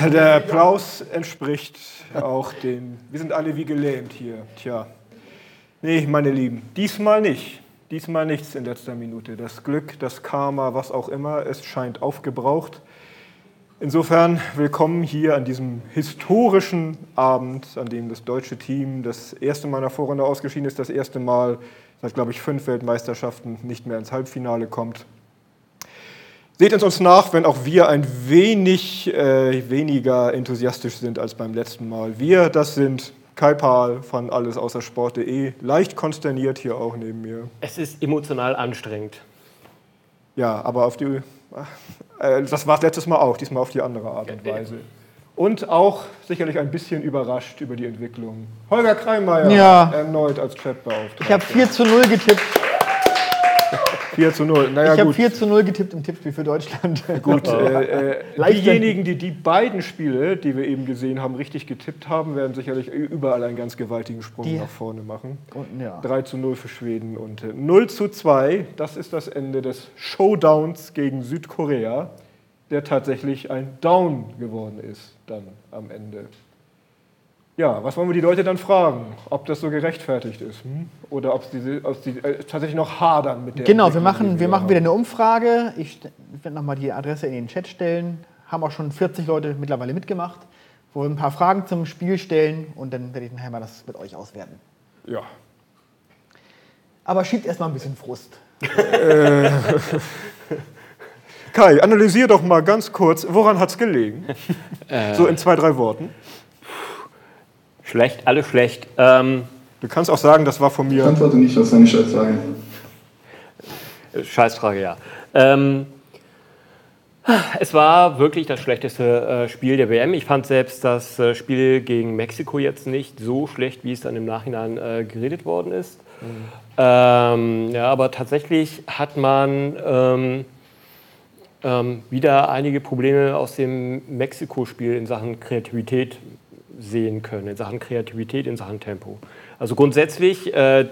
der Applaus entspricht auch den. Wir sind alle wie gelähmt hier. Tja. Nee, meine Lieben, diesmal nicht. Diesmal nichts in letzter Minute. Das Glück, das Karma, was auch immer, es scheint aufgebraucht. Insofern willkommen hier an diesem historischen Abend, an dem das deutsche Team das erste Mal in der Vorrunde ausgeschieden ist, das erste Mal seit, glaube ich, fünf Weltmeisterschaften nicht mehr ins Halbfinale kommt. Seht es uns nach, wenn auch wir ein wenig äh, weniger enthusiastisch sind als beim letzten Mal. Wir, das sind Kai Pahl von Alles außer Sport.de, leicht konsterniert hier auch neben mir. Es ist emotional anstrengend. Ja, aber auf die, äh, das war es letztes Mal auch, diesmal auf die andere Art und Weise. Und auch sicherlich ein bisschen überrascht über die Entwicklung. Holger Kreimeier Ja. erneut als Chatbeauftragter. Ich habe 4 zu 0 getippt. 4 zu 0. Naja, ich habe gut. 4 zu 0 getippt im Tippspiel für Deutschland. Gut, äh, äh, diejenigen, die die beiden Spiele, die wir eben gesehen haben, richtig getippt haben, werden sicherlich überall einen ganz gewaltigen Sprung Die- nach vorne machen. Und, ja. 3 zu 0 für Schweden und äh, 0 zu 2, das ist das Ende des Showdowns gegen Südkorea, der tatsächlich ein Down geworden ist dann am Ende. Ja, was wollen wir die Leute dann fragen? Ob das so gerechtfertigt ist hm? oder ob sie, ob sie äh, tatsächlich noch hadern mit der Genau, wir machen, wir machen wieder eine Umfrage. Ich werde nochmal die Adresse in den Chat stellen. Haben auch schon 40 Leute mittlerweile mitgemacht. Wo wir ein paar Fragen zum Spiel stellen und dann werde ich nachher mal das mit euch auswerten. Ja. Aber schiebt erstmal ein bisschen Frust. Kai, analysier doch mal ganz kurz, woran hat es gelegen? so in zwei, drei Worten. Schlecht, alle schlecht. Ähm, Du kannst auch sagen, das war von Ich mir. antworte nicht, ich jetzt sagen? Scheißfrage, ja. Ähm, es war wirklich das schlechteste äh, Spiel der WM. Ich fand selbst das äh, Spiel gegen Mexiko jetzt nicht so schlecht, wie es dann im Nachhinein äh, geredet worden ist. Ähm, ja, aber tatsächlich hat man ähm, ähm, wieder einige Probleme aus dem Mexiko-Spiel in Sachen Kreativität sehen können, in Sachen Kreativität, in Sachen Tempo. Also grundsätzlich, äh,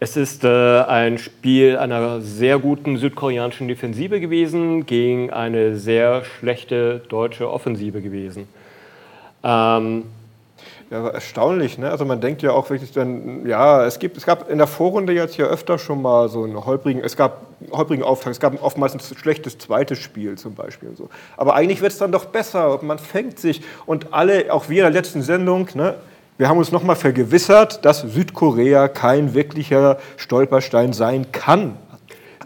es ist äh, ein Spiel einer sehr guten südkoreanischen Defensive gewesen gegen eine sehr schlechte deutsche Offensive gewesen. Ähm, Ja, aber erstaunlich, ne? Also man denkt ja auch wirklich dann, ja, es gibt, es gab in der Vorrunde jetzt ja öfter schon mal so einen holprigen, es gab einen holprigen Auftakt, es gab oftmals ein schlechtes zweites Spiel zum Beispiel so. Aber eigentlich wird es dann doch besser man fängt sich und alle, auch wir in der letzten Sendung, ne? Wir haben uns nochmal vergewissert, dass Südkorea kein wirklicher Stolperstein sein kann.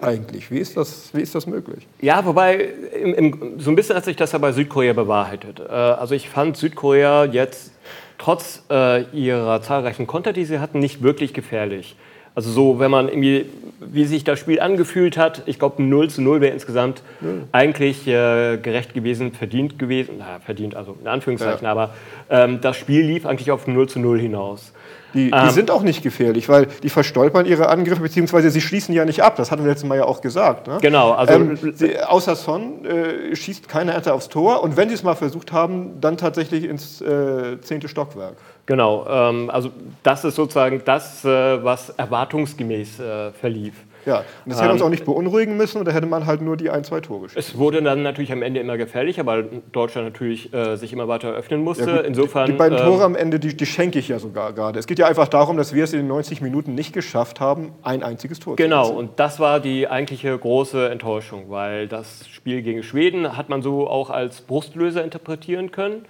Eigentlich. Wie ist das, wie ist das möglich? Ja, wobei im, im, so ein bisschen hat sich das ja bei Südkorea bewahrheitet. Äh, also ich fand Südkorea jetzt trotz äh, ihrer zahlreichen Konter, die sie hatten, nicht wirklich gefährlich. Also so, wenn man irgendwie, wie sich das Spiel angefühlt hat, ich glaube 0 zu 0 wäre insgesamt eigentlich äh, gerecht gewesen, verdient gewesen, naja, verdient, also in Anführungszeichen, Ja. aber ähm, das Spiel lief eigentlich auf 0 zu 0 hinaus. Die, die Ähm. sind auch nicht gefährlich, weil die verstolpern ihre Angriffe, beziehungsweise sie schließen ja nicht ab. Das hatten wir letztes Mal ja auch gesagt. Ne? Genau, also- ähm, sie, außer Son äh, schießt keine Ente aufs Tor und wenn sie es mal versucht haben, dann tatsächlich ins äh, zehnte Stockwerk. Genau, ähm, also das ist sozusagen das, äh, was erwartungsgemäß äh, verlief. Ja, und das hätte Ähm. uns auch nicht beunruhigen müssen und da hätte man halt nur die ein, zwei Tore geschossen. Es wurde dann natürlich am Ende immer gefährlicher, weil Deutschland natürlich äh, sich immer weiter öffnen musste. Ja, Insofern. die beiden ähm, Tore am Ende, die, die schenke ich ja sogar gerade. Es geht ja einfach darum, dass wir es in den 90 Minuten nicht geschafft haben, ein einziges Tor Genau, zu erzielen. und das war die eigentliche große Enttäuschung, weil das Spiel gegen Schweden hat man so auch als Brustlöser interpretieren können.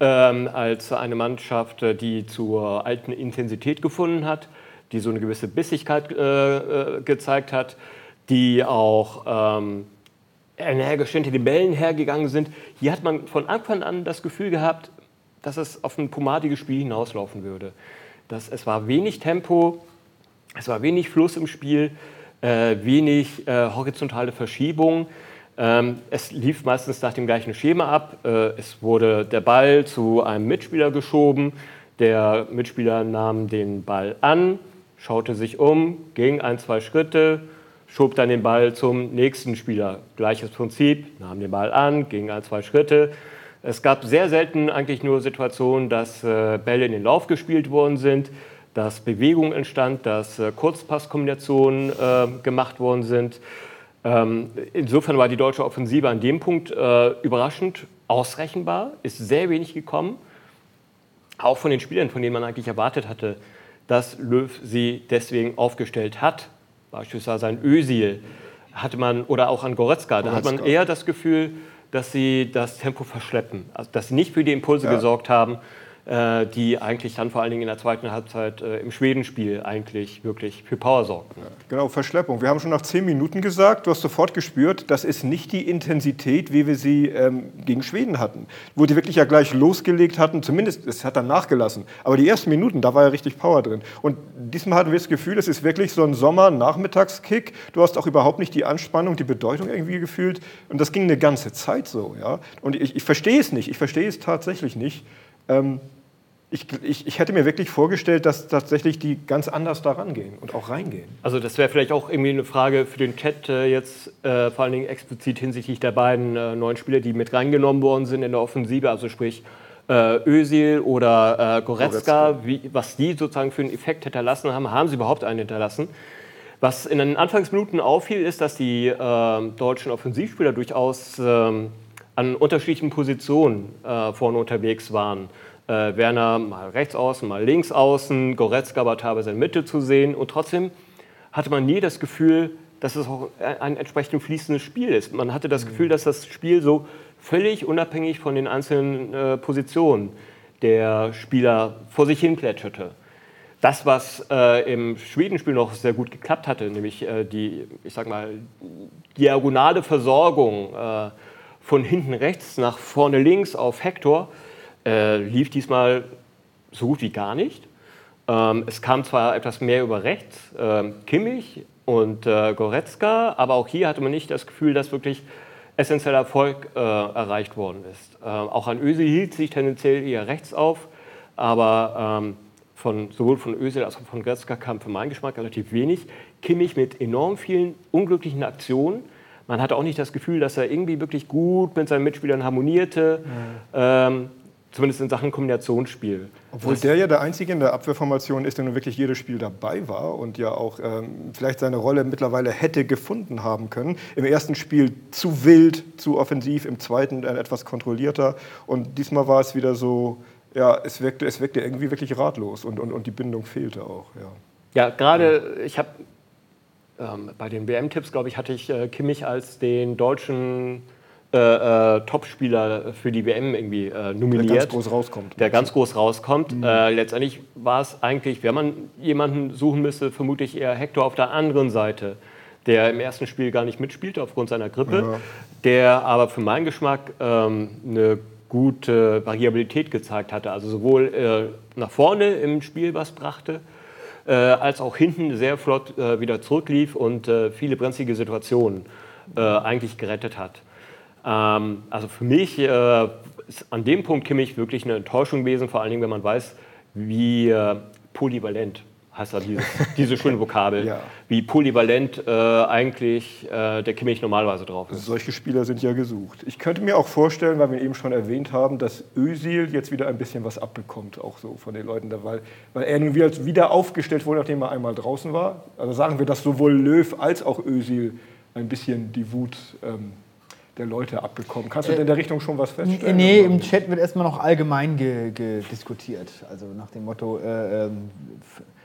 Ähm, als eine Mannschaft, äh, die zur alten Intensität gefunden hat, die so eine gewisse Bissigkeit äh, äh, gezeigt hat, die auch ähm, energisch hinter den Bällen hergegangen sind. Hier hat man von Anfang an das Gefühl gehabt, dass es auf ein pomadiges Spiel hinauslaufen würde. Das, es war wenig Tempo, es war wenig Fluss im Spiel, äh, wenig äh, horizontale Verschiebung. Ähm, es lief meistens nach dem gleichen Schema ab. Äh, es wurde der Ball zu einem Mitspieler geschoben. Der Mitspieler nahm den Ball an, schaute sich um, ging ein, zwei Schritte, schob dann den Ball zum nächsten Spieler. Gleiches Prinzip, nahm den Ball an, ging ein, zwei Schritte. Es gab sehr selten eigentlich nur Situationen, dass äh, Bälle in den Lauf gespielt worden sind, dass Bewegung entstand, dass äh, Kurzpasskombinationen äh, gemacht worden sind. Ähm, insofern war die deutsche Offensive an dem Punkt überraschend ausrechenbar, ist sehr wenig gekommen. Auch von den Spielern, von denen man eigentlich erwartet hatte, dass Löw sie deswegen aufgestellt hat. Beispielsweise ein Ösil hatte man, oder auch an Goretzka, da hat man eher das Gefühl, dass sie das Tempo verschleppen, also dass sie nicht für die Impulse ja. gesorgt haben, die eigentlich dann vor allen Dingen in der zweiten Halbzeit äh, im Schwedenspiel eigentlich wirklich für Power sorgten. Genau, Verschleppung. Wir haben schon nach zehn Minuten gesagt, du hast sofort gespürt, das ist nicht die Intensität, wie wir sie ähm, gegen Schweden hatten, wo die wirklich ja gleich losgelegt hatten, zumindest, es hat dann nachgelassen, aber die ersten Minuten, da war ja richtig Power drin. Und diesmal hatten wir das Gefühl, es ist wirklich so ein Sommer-Nachmittagskick, du hast auch überhaupt nicht die Anspannung, die Bedeutung irgendwie gefühlt und das ging eine ganze Zeit so. Ja? Und ich, ich verstehe es nicht, ich verstehe es tatsächlich nicht. Ähm, ich, ich, ich, hätte mir wirklich vorgestellt, dass tatsächlich die ganz anders da rangehen und auch reingehen. Also das wäre vielleicht auch irgendwie eine Frage für den Chat äh, jetzt, äh, vor allen Dingen explizit hinsichtlich der beiden äh, neuen Spieler, die mit reingenommen worden sind in der Offensive, also sprich äh, Özil oder äh, Goretzka, Wie, was die sozusagen für einen Effekt hinterlassen haben. Haben sie überhaupt einen hinterlassen? Was in den Anfangsminuten auffiel, ist, dass die äh, deutschen Offensivspieler durchaus ähm, an unterschiedlichen Positionen äh, vorne unterwegs waren. Äh, Werner mal rechts außen, mal links außen, Goretzka war teilweise in Mitte zu sehen und trotzdem hatte man nie das Gefühl, dass es auch ein entsprechend fließendes Spiel ist. Man hatte das Gefühl, dass das Spiel so völlig unabhängig von den einzelnen äh, Positionen der Spieler vor sich hin plätscherte. Das, was äh, im Schwedenspiel noch sehr gut geklappt hatte, nämlich äh, die, ich sag mal, diagonale Versorgung äh, von hinten rechts nach vorne links auf Hector äh, lief diesmal so gut wie gar nicht. Ähm, es kam zwar etwas mehr über rechts, äh, Kimmich und äh, Goretzka, aber auch hier hatte man nicht das Gefühl, dass wirklich essentieller Erfolg äh, erreicht worden ist. Ähm, auch an Ösel hielt sich tendenziell eher rechts auf, aber ähm, von, sowohl von Ösel als auch von Goretzka kam für meinen Geschmack relativ wenig. Kimmich mit enorm vielen unglücklichen Aktionen, man hatte auch nicht das Gefühl, dass er irgendwie wirklich gut mit seinen Mitspielern harmonierte, mhm. ähm, zumindest in Sachen Kombinationsspiel. Obwohl der ja der Einzige in der Abwehrformation ist, der nun wirklich jedes Spiel dabei war und ja auch ähm, vielleicht seine Rolle mittlerweile hätte gefunden haben können. Im ersten Spiel zu wild, zu offensiv, im zweiten dann etwas kontrollierter und diesmal war es wieder so, ja, es wirkte, es wirkte irgendwie wirklich ratlos und, und, und die Bindung fehlte auch. Ja, ja gerade, ich habe ähm, bei den WM-Tipps, glaube ich, hatte ich äh, Kimmich als den deutschen äh, äh, Topspieler für die WM irgendwie äh, nominiert. Der ganz groß rauskommt. Der ganz groß rauskommt. Mhm. Äh, letztendlich war es eigentlich, wenn man jemanden suchen müsste, vermutlich eher Hector auf der anderen Seite, der im ersten Spiel gar nicht mitspielte aufgrund seiner Grippe, ja. der aber für meinen Geschmack ähm, eine gute Variabilität gezeigt hatte. Also sowohl äh, nach vorne im Spiel was brachte, äh, als auch hinten sehr flott äh, wieder zurücklief und äh, viele brenzlige Situationen eigentlich gerettet hat. Ähm, also für mich ist an dem Punkt Kimmich wirklich eine Enttäuschung gewesen, vor allen Dingen, wenn man weiß, wie polyvalent heißt ja dieses, diese schöne Vokabel, ja. wie polyvalent äh, eigentlich äh, der Kimmich normalerweise drauf ist. Solche Spieler sind ja gesucht. Ich könnte mir auch vorstellen, weil wir eben schon erwähnt haben, dass Özil jetzt wieder ein bisschen was abbekommt, auch so von den Leuten da, weil, weil er nun wieder, wieder aufgestellt wurde, nachdem er einmal draußen war. Also sagen wir, dass sowohl Löw als auch Özil ein bisschen die Wut ähm, der Leute abbekommen. Kannst du äh, in der Richtung schon was feststellen? Nee, im Chat wird erstmal noch allgemein diskutiert. Also nach dem Motto, äh, ähm,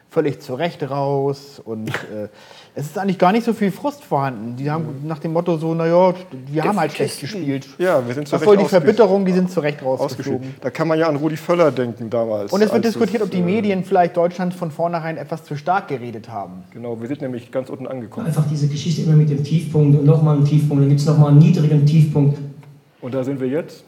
völlig zu Recht raus und äh, es ist eigentlich gar nicht so viel Frust vorhanden. Die haben nach dem Motto so, naja, wir haben halt schlecht gespielt. Ja, wir sind zu Das voll die Verbitterung, die sind zu Recht rausgeflogen. Da kann man ja an Rudi Völler denken damals. Und es wird diskutiert, ob die äh, Medien vielleicht Deutschland von vornherein etwas zu stark geredet haben. Genau, wir sind nämlich ganz unten angekommen. Einfach diese Geschichte immer mit dem Tiefpunkt und nochmal einen Tiefpunkt, dann gibt es nochmal einen niedrigen Tiefpunkt. Und da sind wir jetzt?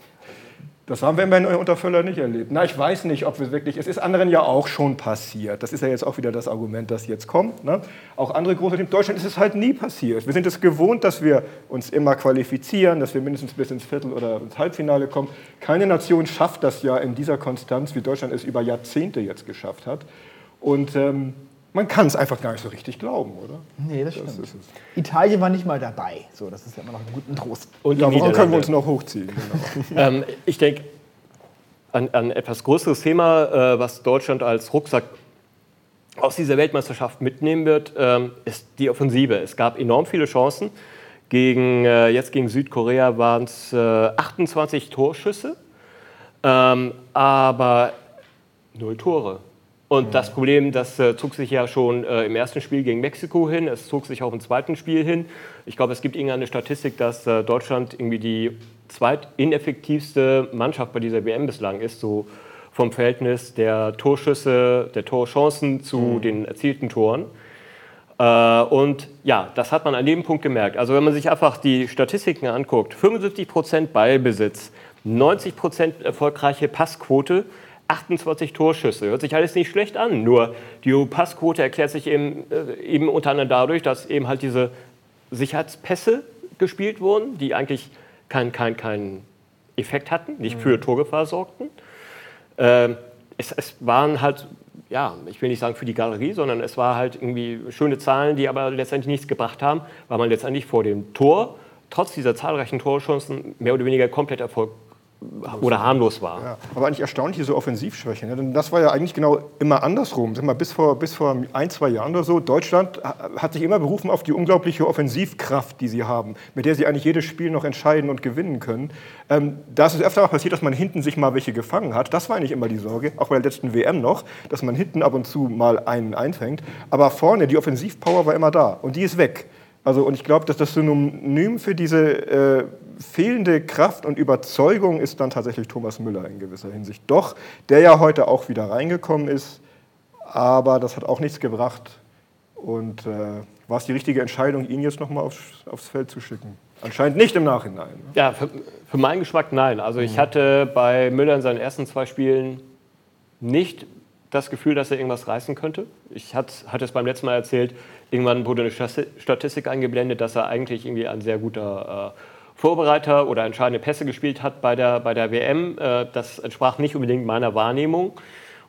Das haben wir bei Untervöller nicht erlebt. Na, ich weiß nicht, ob wir wirklich, es ist anderen ja auch schon passiert. Das ist ja jetzt auch wieder das Argument, das jetzt kommt. Ne? Auch andere große Teams. Deutschland ist es halt nie passiert. Wir sind es gewohnt, dass wir uns immer qualifizieren, dass wir mindestens bis ins Viertel- oder ins Halbfinale kommen. Keine Nation schafft das ja in dieser Konstanz, wie Deutschland es über Jahrzehnte jetzt geschafft hat. Und ähm, man kann es einfach gar nicht so richtig glauben, oder? Nee, das, das stimmt. Italien war nicht mal dabei. So, das ist ja immer noch ein guter Trost. Und ja, warum können wir uns noch hochziehen? Genau. ähm, ich denke, ein, ein, etwas größeres Thema, äh, was Deutschland als Rucksack aus dieser Weltmeisterschaft mitnehmen wird, ähm, ist die Offensive. Es gab enorm viele Chancen. Gegen, äh, jetzt gegen Südkorea waren es äh, 28 Torschüsse, ähm, aber null Tore. Und das Problem, das äh, zog sich ja schon äh, im ersten Spiel gegen Mexiko hin, es zog sich auch im zweiten Spiel hin. Ich glaube, es gibt irgendeine Statistik, dass äh, Deutschland irgendwie die zweitineffektivste Mannschaft bei dieser WM bislang ist, so vom Verhältnis der Torschüsse, der Torchancen zu Mhm. den erzielten Toren. Äh, und ja, das hat man an dem Punkt gemerkt. Also wenn man sich einfach die Statistiken anguckt, 75% Ballbesitz, 90% erfolgreiche Passquote, 28 Torschüsse. Hört sich alles nicht schlecht an, nur die Passquote erklärt sich eben, äh, eben unter anderem dadurch, dass eben halt diese Sicherheitspässe gespielt wurden, die eigentlich keinen kein, kein Effekt hatten, nicht für Torgefahr sorgten. Ähm, es, es waren halt, ja, ich will nicht sagen für die Galerie, sondern es war halt irgendwie schöne Zahlen, die aber letztendlich nichts gebracht haben, weil man letztendlich vor dem Tor, trotz dieser zahlreichen Torchancen, mehr oder weniger komplett Erfolg oder harmlos war. Ja, aber eigentlich erstaunlich diese Offensivschwäche. Ne? Denn das war ja eigentlich genau immer andersrum. Sag mal, bis, vor, bis vor ein, zwei Jahren oder so, Deutschland ha- hat sich immer berufen auf die unglaubliche Offensivkraft, die sie haben, mit der sie eigentlich jedes Spiel noch entscheiden und gewinnen können. Ähm, da ist es öfter mal passiert, dass man hinten sich mal welche gefangen hat. Das war eigentlich immer die Sorge, auch bei der letzten WM noch, dass man hinten ab und zu mal einen einfängt. Aber vorne, die Offensivpower war immer da und die ist weg. Also, und ich glaube, dass das Synonym für diese äh, fehlende Kraft und Überzeugung ist dann tatsächlich Thomas Müller in gewisser Hinsicht. Doch, der ja heute auch wieder reingekommen ist, aber das hat auch nichts gebracht. Und äh, war es die richtige Entscheidung, ihn jetzt nochmal aufs, aufs Feld zu schicken? Anscheinend nicht im Nachhinein. Ne? Ja, für, für meinen Geschmack nein. Also ich hatte bei Müller in seinen ersten zwei Spielen nicht das Gefühl, dass er irgendwas reißen könnte. Ich hatte hat es beim letzten Mal erzählt, irgendwann wurde eine Stati- Statistik eingeblendet, dass er eigentlich irgendwie ein sehr guter äh, Vorbereiter oder entscheidende Pässe gespielt hat bei der, bei der WM. Äh, das entsprach nicht unbedingt meiner Wahrnehmung.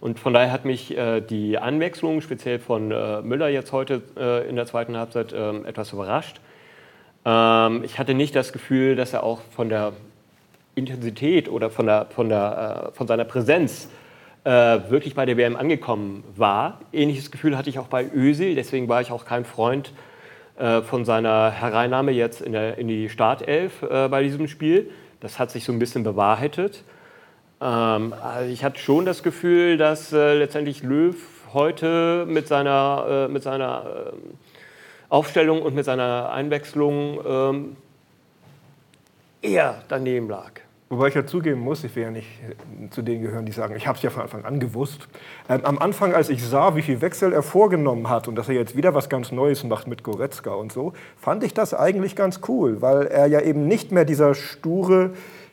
Und von daher hat mich äh, die Anwechslung, speziell von Müller jetzt heute in der zweiten Halbzeit, ähm, etwas überrascht. Ähm, ich hatte nicht das Gefühl, dass er auch von der Intensität oder von, der, von, der, von seiner Präsenz wirklich bei der WM angekommen war. Ähnliches Gefühl hatte ich auch bei Özil, deswegen war ich auch kein Freund äh, von seiner Hereinnahme jetzt in, der, in die Startelf äh, bei diesem Spiel. Das hat sich so ein bisschen bewahrheitet. Ähm, also ich hatte schon das Gefühl, dass äh, letztendlich Löw heute mit seiner, äh, mit seiner ähm, Aufstellung und mit seiner Einwechslung ähm, eher daneben lag. Wobei ich ja zugeben muss, ich will ja nicht äh, zu denen gehören, die sagen, ich habe es ja von Anfang an gewusst. Ähm, am Anfang, als ich sah, wie viel Wechsel er vorgenommen hat und dass er jetzt wieder was ganz Neues macht mit Goretzka und so, fand ich das eigentlich ganz cool, weil er ja eben nicht mehr dieser sture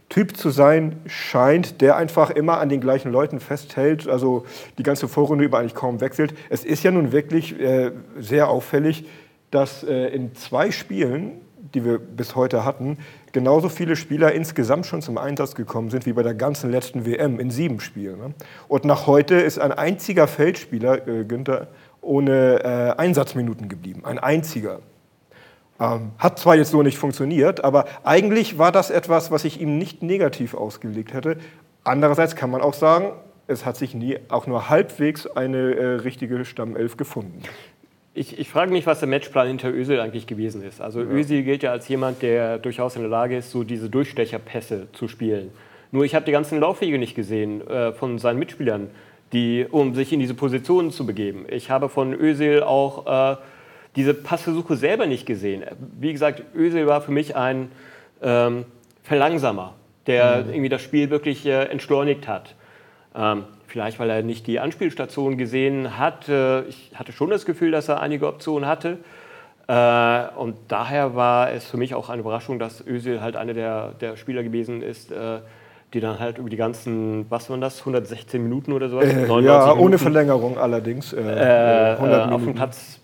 Typ zu sein scheint, der einfach immer an den gleichen Leuten festhält, also die ganze Vorrunde über eigentlich kaum wechselt. Es ist ja nun wirklich äh, sehr auffällig, dass äh, in zwei Spielen, die wir bis heute hatten, genauso viele Spieler insgesamt schon zum Einsatz gekommen sind wie bei der ganzen letzten WM in sieben Spielen. Ne? Und nach heute ist ein einziger Feldspieler, äh, Günther, ohne äh, Einsatzminuten geblieben. Ein einziger. Ähm, hat zwar jetzt so nicht funktioniert, aber eigentlich war das etwas, was ich ihm nicht negativ ausgelegt hätte. Andererseits kann man auch sagen, es hat sich nie auch nur halbwegs eine äh, richtige Stammelf gefunden. Ich, ich frage mich, was der Matchplan hinter Özil eigentlich gewesen ist. Also Özil gilt ja als jemand, der durchaus in der Lage ist, so diese Durchstecherpässe zu spielen. Nur ich habe die ganzen Laufwege nicht gesehen äh, von seinen Mitspielern, die, um sich in diese Positionen zu begeben. Ich habe von Özil auch äh, diese Passversuche selber nicht gesehen. Wie gesagt, Özil war für mich ein ähm, Verlangsamer, der irgendwie das Spiel wirklich äh, entschleunigt hat. Ähm, vielleicht, weil er nicht die Anspielstation gesehen hat. Ich hatte schon das Gefühl, dass er einige Optionen hatte. Äh, und daher war es für mich auch eine Überraschung, dass Özil halt einer der, der Spieler gewesen ist, äh, die dann halt über die ganzen, was waren das, 116 Minuten oder sowas? Äh, 99 ja, ohne Minuten, Verlängerung allerdings. Äh, äh, 100 äh, auf dem. Platz,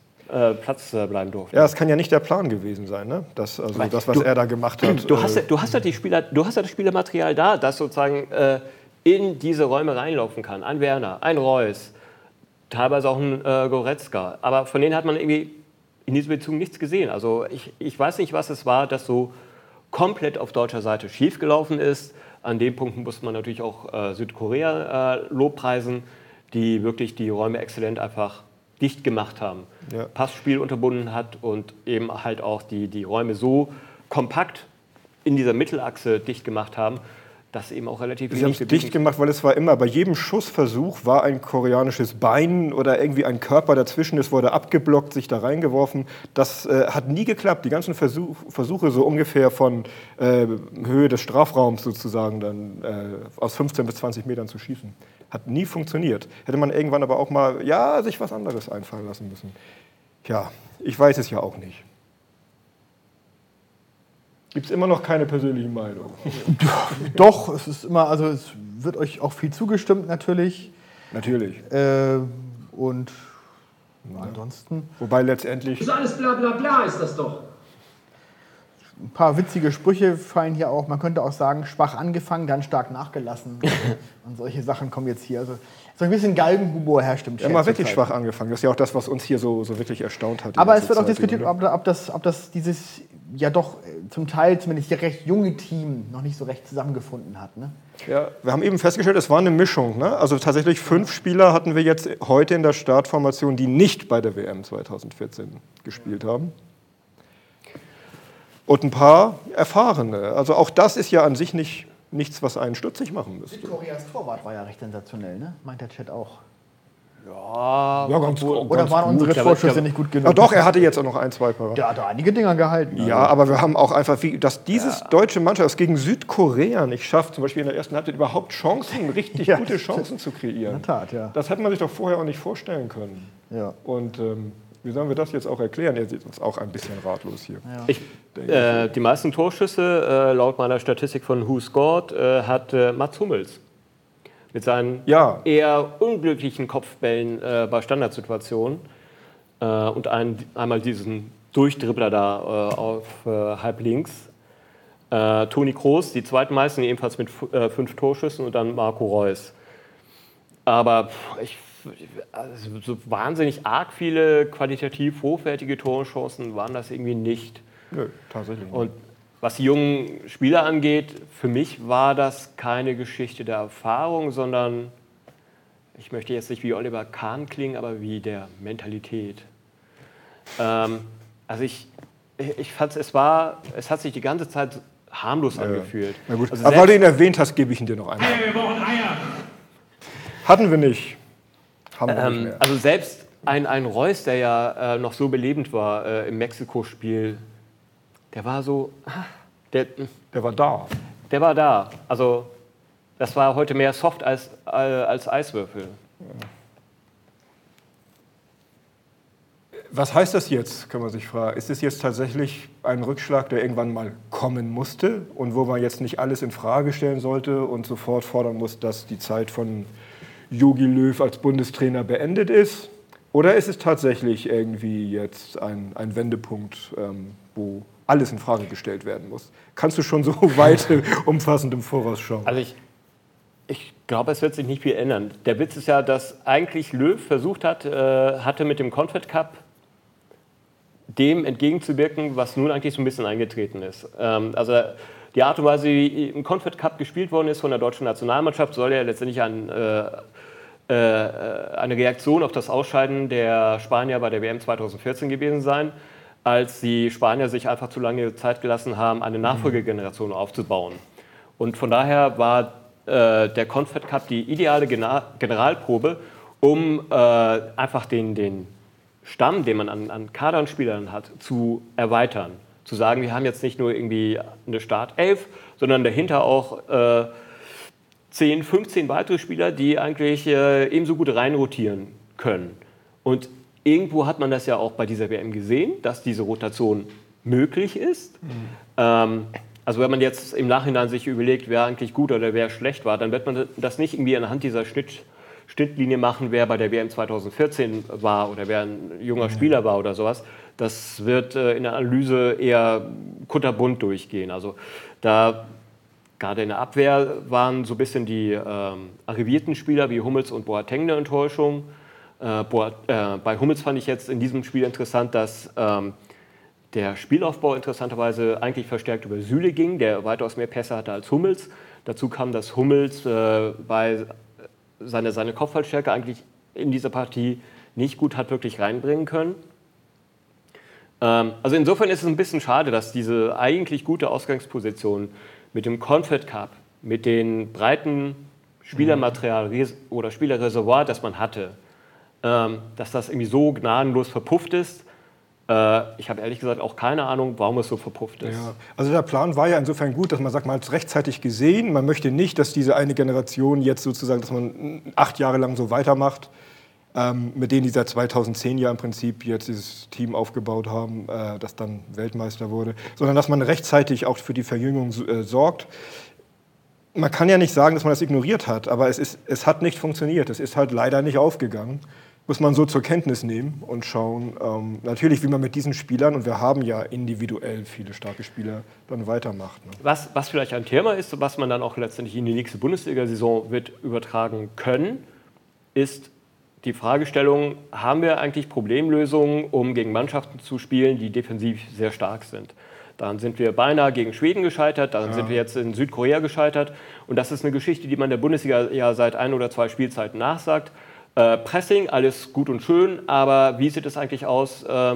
Platz bleiben durfte. Ja, es kann ja nicht der Plan gewesen sein, ne? das, also Weil das, was du- er da gemacht hat. Du hast, ja, du hast ja die Spieler, du hast ja das Spielermaterial da, das sozusagen in diese Räume reinlaufen kann. Ein Werner, ein Reus, teilweise auch ein äh, Goretzka. Aber von denen hat man irgendwie in dieser Beziehung nichts gesehen. Also ich, ich weiß nicht, was es war, das so komplett auf deutscher Seite schiefgelaufen ist. An dem Punkt muss man natürlich auch äh, Südkorea äh, lobpreisen, die wirklich die Räume exzellent einfach dicht gemacht haben. Ja. Passspiel unterbunden hat und eben halt auch die, die Räume so kompakt in dieser Mittelachse dicht gemacht haben, dass eben auch relativ Sie haben wenig es dicht gemacht, weil es war immer, bei jedem Schussversuch war ein koreanisches Bein oder irgendwie ein Körper dazwischen, es wurde abgeblockt, sich da reingeworfen. Das äh, hat nie geklappt. Die ganzen Versuch, Versuche so ungefähr von äh, Höhe des Strafraums sozusagen dann äh, aus 15 bis 20 Metern zu schießen. Hat nie funktioniert. Hätte man irgendwann aber auch mal, ja, sich was anderes einfallen lassen müssen. Ja, ich weiß es ja auch nicht. Gibt es immer noch keine persönliche Meinung? Doch, es ist immer, also es wird euch auch viel zugestimmt natürlich. Natürlich. Äh, und ansonsten Wobei letztendlich, Ist alles bla bla bla, ist das doch. ein paar witzige Sprüche fallen hier auch. Man könnte auch sagen, schwach angefangen, ganz stark nachgelassen. und solche Sachen kommen jetzt hier. Also so ein bisschen Galgenhumor herrscht im ja, Chat. mal wirklich schwach angefangen. Das ist ja auch das, was uns hier so, so wirklich erstaunt hat. Aber es wird auch Zeit diskutiert, ob, ob, das, ob das dieses ja doch äh, zum Teil zumindest recht junge Team noch nicht so recht zusammengefunden hat. Ne? Ja, wir haben eben festgestellt, es war eine Mischung. Ne? Also tatsächlich fünf Spieler hatten wir jetzt heute in der Startformation, die nicht bei der WM 2014 gespielt haben. Und ein paar erfahrene. Also auch das ist ja an sich nicht, nichts, was einen stutzig machen müsste. Südkoreas Torwart war ja recht sensationell, ne? meint der Chat auch. Ja, Ja, ganz, Oder ganz waren unsere gut, Torschüsse aber- nicht gut genug? Ja, doch, er hatte jetzt auch noch ein, zwei Paar. Der hat da einige Dinger gehalten. Ja, aber wir haben auch einfach, wie, dass dieses deutsche Mannschaft es gegen Südkorea nicht schafft, zum Beispiel in der ersten Halbzeit überhaupt Chancen, richtig Ja. gute Chancen zu kreieren. In der Tat, ja. Das hätte man sich doch vorher auch nicht vorstellen können. ja. Und ähm, wie sollen wir das jetzt auch erklären? Ihr seht uns auch ein bisschen ratlos hier. Ich, äh, die meisten Torschüsse, äh, laut meiner Statistik von Who Scored, äh, hat äh, Mats Hummels. Mit seinen Ja. eher unglücklichen Kopfbällen äh, bei Standardsituationen. Äh, und ein, einmal diesen Durchdribbler da äh, auf äh, halb links. Äh, Toni Kroos, die zweitmeisten ebenfalls mit äh, fünf Torschüssen und dann Marco Reus. Aber pff, ich, also so wahnsinnig arg viele qualitativ hochwertige Torchancen waren das irgendwie nicht. Nö, tatsächlich. nicht. Und was die jungen Spieler angeht, für mich war das keine Geschichte der Erfahrung, sondern ich möchte jetzt nicht wie Oliver Kahn klingen, aber wie der Mentalität. Ähm, also ich, ich fand es war, es hat sich die ganze Zeit harmlos angefühlt. Na gut. Also Aber weil du ihn erwähnt hast, gebe ich ihn dir noch einmal. Wir brauchen Eier. Hatten wir nicht. Ähm, also selbst ein, ein Reus, der ja äh, noch so belebend war äh, im Mexiko-Spiel, der war so, der, Der war da. der war da. Also das war heute mehr Soft als, äh, als Eiswürfel. Was heißt das jetzt, kann man sich fragen. Ist es jetzt tatsächlich ein Rückschlag, der irgendwann mal kommen musste und wo man jetzt nicht alles in Frage stellen sollte und sofort fordern muss, dass die Zeit von Jogi Löw als Bundestrainer beendet ist? Oder ist es tatsächlich irgendwie jetzt ein, ein Wendepunkt, ähm, wo alles in Frage gestellt werden muss? Kannst du schon so weit umfassend im Voraus schauen? Also ich, ich glaube, es wird sich nicht viel ändern. Der Witz ist ja, dass eigentlich Löw versucht hat, äh, hatte mit dem Confed Cup dem entgegenzuwirken, was nun eigentlich so ein bisschen eingetreten ist. Ähm, also die Art und Weise, wie im Confed Cup gespielt worden ist von der deutschen Nationalmannschaft, soll ja letztendlich ein, äh, äh, eine Reaktion auf das Ausscheiden der Spanier bei der WM 2014 gewesen sein, als die Spanier sich einfach zu lange Zeit gelassen haben, eine Nachfolgegeneration aufzubauen. Und von daher war äh, der Confed Cup die ideale Gena Generalprobe, um äh, einfach den, den Stamm, den man an, an Kadernspielern hat, zu erweitern. Zu sagen, wir haben jetzt nicht nur irgendwie eine Startelf, sondern dahinter auch äh, 10, 15 weitere Spieler, die eigentlich äh, ebenso gut reinrotieren können. Und irgendwo hat man das ja auch bei dieser WM gesehen, dass diese Rotation möglich ist. Ähm, also wenn man jetzt im Nachhinein sich überlegt, wer eigentlich gut oder wer schlecht war, dann wird man das nicht irgendwie anhand dieser Schnitt, Schnittlinie machen, wer bei der WM 2014 war oder wer ein junger Spieler war oder sowas. Das wird äh, in der Analyse eher kunterbunt durchgehen. Also da gerade in der Abwehr waren so ein bisschen die ähm, arrivierten Spieler wie Hummels und Boateng eine Enttäuschung. Äh, Boat, äh, bei Hummels fand ich jetzt in diesem Spiel interessant, dass ähm, der Spielaufbau interessanterweise eigentlich verstärkt über Süle ging, der weitaus mehr Pässe hatte als Hummels. Dazu kam, dass Hummels äh, bei seine, seine Kopfballstärke eigentlich in dieser Partie nicht gut hat wirklich reinbringen können. Ähm, also insofern ist es ein bisschen schade, dass diese eigentlich gute Ausgangsposition mit dem Confed Cup, mit den breiten Spielermaterial oder Spielerreservoir, das man hatte, ähm, dass das irgendwie so gnadenlos verpufft ist. Äh, ich habe ehrlich gesagt auch keine Ahnung, warum es so verpufft ist. Ja, also der Plan war ja insofern gut, dass man sagt, man hat es rechtzeitig gesehen. Man möchte nicht, dass diese eine Generation jetzt sozusagen, dass man acht Jahre lang so weitermacht, ähm, mit denen die seit 2010 ja im Prinzip jetzt dieses Team aufgebaut haben, äh, das dann Weltmeister wurde, sondern dass man rechtzeitig auch für die Verjüngung äh, sorgt. Man kann ja nicht sagen, dass man das ignoriert hat, aber es, ist, es hat nicht funktioniert. Es ist halt leider nicht aufgegangen muss man so zur Kenntnis nehmen und schauen, ähm, natürlich, wie man mit diesen Spielern, und wir haben ja individuell viele starke Spieler, dann weitermacht. Ne? Was, was vielleicht ein Thema ist, was man dann auch letztendlich in die nächste Bundesliga-Saison wird übertragen können, ist die Fragestellung, haben wir eigentlich Problemlösungen, um gegen Mannschaften zu spielen, die defensiv sehr stark sind? Daran sind wir beinahe gegen Schweden gescheitert, daran ja. sind wir jetzt in Südkorea gescheitert. Und das ist eine Geschichte, die man der Bundesliga ja seit ein oder zwei Spielzeiten nachsagt. Äh, Pressing, alles gut und schön, aber wie sieht es eigentlich aus, äh,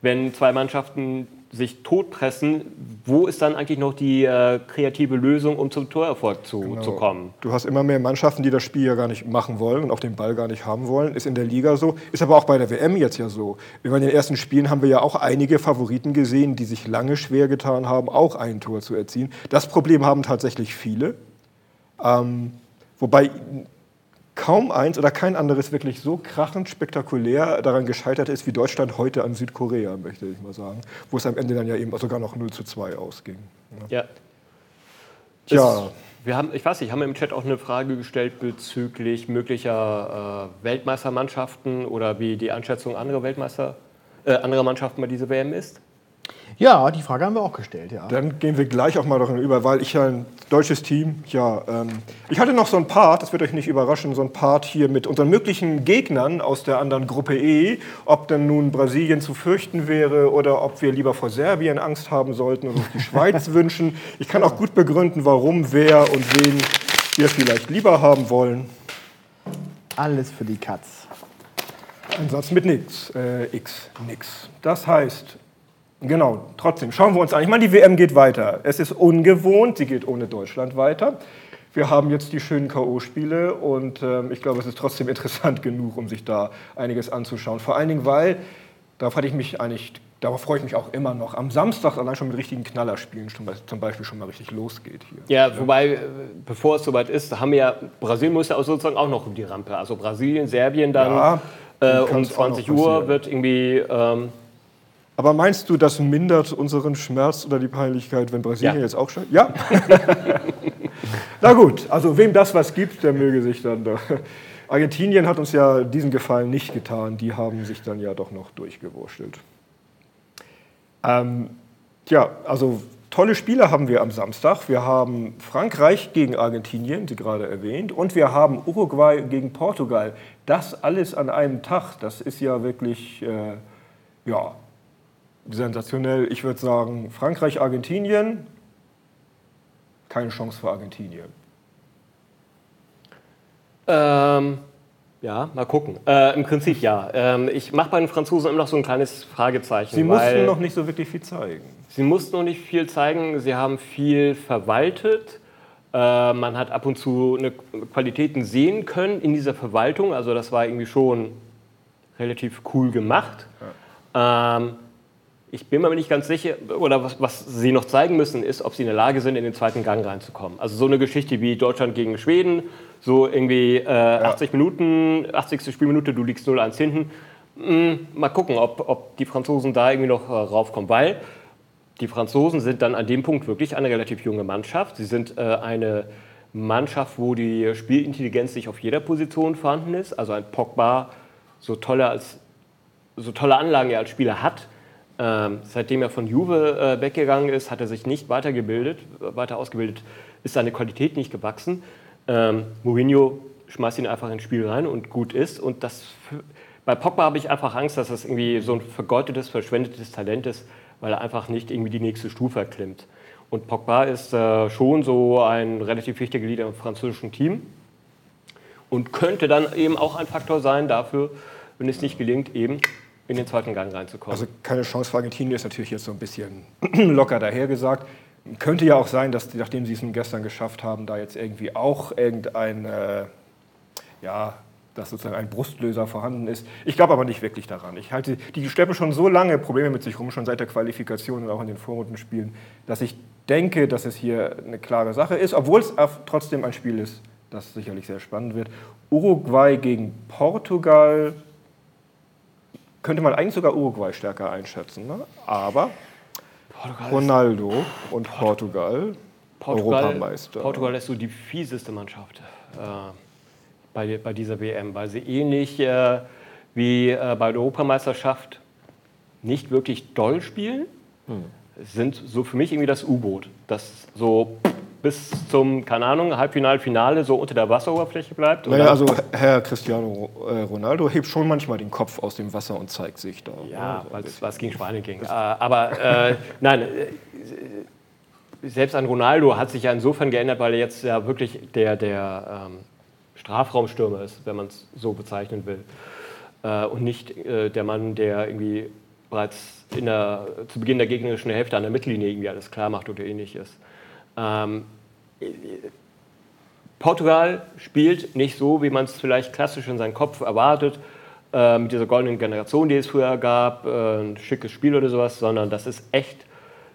wenn zwei Mannschaften sich totpressen, wo ist dann eigentlich noch die äh, kreative Lösung, um zum Torerfolg zu, genau. zu kommen? Du hast immer mehr Mannschaften, die das Spiel ja gar nicht machen wollen und auch den Ball gar nicht haben wollen. Ist in der Liga so, ist aber auch bei der WM jetzt ja so. In den ersten Spielen haben wir ja auch einige Favoriten gesehen, die sich lange schwer getan haben, auch ein Tor zu erzielen. Das Problem haben tatsächlich viele. Ähm, wobei kaum eins oder kein anderes wirklich so krachend spektakulär daran gescheitert ist wie Deutschland heute an Südkorea, möchte ich mal sagen. Wo es am Ende dann ja eben sogar noch 0 zu 2 ausging. Ja. Tja. wir haben, ich weiß nicht, haben wir im Chat auch eine Frage gestellt bezüglich möglicher äh, Weltmeistermannschaften oder wie die Einschätzung anderer Weltmeister, äh, anderer Mannschaften bei dieser WM ist? Ja, die Frage haben wir auch gestellt, ja. Dann gehen wir gleich auch mal darin über, weil ich ja ein deutsches Team, ja, ähm, ich hatte noch so ein Part, das wird euch nicht überraschen, so ein Part hier mit unseren möglichen Gegnern aus der anderen Gruppe E, ob denn nun Brasilien zu fürchten wäre oder ob wir lieber vor Serbien Angst haben sollten oder uns die Schweiz wünschen. Ich kann auch gut begründen, warum, wer und wen wir vielleicht lieber haben wollen. Alles für die Katz. Ein Satz mit nix, äh, X, nix. Das heißt, Genau, trotzdem, schauen wir uns an. Ich meine, die WM geht weiter. Es ist ungewohnt, sie geht ohne Deutschland weiter. Wir haben jetzt die schönen K.O.-Spiele und ähm, ich glaube, es ist trotzdem interessant genug, um sich da einiges anzuschauen. Vor allen Dingen, weil, darauf hatte ich mich eigentlich, darauf freue ich mich auch immer noch, am Samstag allein schon mit richtigen Knallerspielen zum Beispiel schon mal richtig losgeht hier. Ja, wobei, äh, bevor es soweit ist, haben wir ja, Brasilien muss ja auch sozusagen auch noch um die Rampe. Also Brasilien, Serbien dann ja, äh, um 20 Uhr wird irgendwie... Ähm, aber meinst du, das mindert unseren Schmerz oder die Peinlichkeit, wenn Brasilien ja. jetzt auch schon? Ja? Na gut, also wem das was gibt, der möge sich dann da. Argentinien hat uns ja diesen Gefallen nicht getan, die haben sich dann ja doch noch durchgewurschtelt. Ähm, ja, also tolle Spiele haben wir am Samstag. Wir haben Frankreich gegen Argentinien, Sie gerade erwähnt, und wir haben Uruguay gegen Portugal. Das alles an einem Tag, das ist ja wirklich, äh, ja, sensationell. Ich würde sagen, Frankreich, Argentinien, keine Chance für Argentinien. Ähm, ja, mal gucken. Äh, Im Prinzip ja. Ähm, ich mache bei den Franzosen immer noch so ein kleines Fragezeichen. Sie mussten noch nicht so wirklich viel zeigen. Sie mussten noch nicht viel zeigen. Sie haben viel verwaltet. Äh, man hat ab und zu eine Qualitäten sehen können in dieser Verwaltung. Also das war irgendwie schon relativ cool gemacht. Ja. Ähm, ich bin mir nicht ganz sicher, oder was, was, sie noch zeigen müssen, ist, ob sie in der Lage sind, in den zweiten Gang reinzukommen. Also so eine Geschichte wie Deutschland gegen Schweden, so irgendwie äh, ja. 80 Minuten, 80. Spielminute, du liegst 0-1 hinten. Hm, mal gucken, ob, ob, die Franzosen da irgendwie noch äh, raufkommen, weil die Franzosen sind dann an dem Punkt wirklich eine relativ junge Mannschaft. Sie sind äh, eine Mannschaft, wo die Spielintelligenz nicht auf jeder Position vorhanden ist. Also ein Pogba, so tolle, als, so tolle Anlagen er als Spieler hat, ähm, seitdem er von Juve äh, weggegangen ist, hat er sich nicht weitergebildet, weiter ausgebildet, ist seine Qualität nicht gewachsen. Ähm, Mourinho schmeißt ihn einfach ins Spiel rein und gut ist. Und das, bei Pogba habe ich einfach Angst, dass das irgendwie so ein vergeudetes, verschwendetes Talent ist, weil er einfach nicht irgendwie die nächste Stufe erklimmt. Und Pogba ist äh, schon so ein relativ wichtiger Leader im französischen Team und könnte dann eben auch ein Faktor sein dafür, wenn es nicht gelingt, eben in den zweiten Gang reinzukommen. Also keine Chance für Argentinien ist natürlich jetzt so ein bisschen locker dahergesagt. Könnte ja auch sein, dass nachdem sie es gestern geschafft haben, da jetzt irgendwie auch irgendein, äh, ja, dass sozusagen ein Brustlöser vorhanden ist. Ich glaube aber nicht wirklich daran. Ich halte, die schleppen schon so lange Probleme mit sich rum, schon seit der Qualifikation und auch in den Vorrundenspielen, dass ich denke, dass es hier eine klare Sache ist, obwohl es trotzdem ein Spiel ist, das sicherlich sehr spannend wird. Uruguay gegen Portugal könnte man eigentlich sogar Uruguay stärker einschätzen. Ne? Aber Portugal Ronaldo und Portugal, Portugal, Europameister. Portugal ist so die fieseste Mannschaft äh, bei, bei dieser WM, weil sie ähnlich äh, wie äh, bei der Europameisterschaft nicht wirklich doll spielen. Hm. Sind so für mich irgendwie das U-Boot, das so bis zum, keine Ahnung, Halbfinale, Finale so unter der Wasseroberfläche bleibt? Naja, also Herr Cristiano äh, Ronaldo hebt schon manchmal den Kopf aus dem Wasser und zeigt sich da. Ja, weil es gegen Spanien ging. Äh, aber äh, nein, äh, selbst an Ronaldo hat sich ja insofern geändert, weil er jetzt ja wirklich der, der ähm, Strafraumstürmer ist, wenn man es so bezeichnen will. Äh, und nicht äh, der Mann, der irgendwie bereits der, zu Beginn der gegnerischen Hälfte an der Mittellinie irgendwie alles klar macht oder ähnliches. Ähm, Portugal spielt nicht so, wie man es vielleicht klassisch in seinem Kopf erwartet, äh, mit dieser goldenen Generation, die es früher gab, äh, ein schickes Spiel oder sowas, sondern das ist echt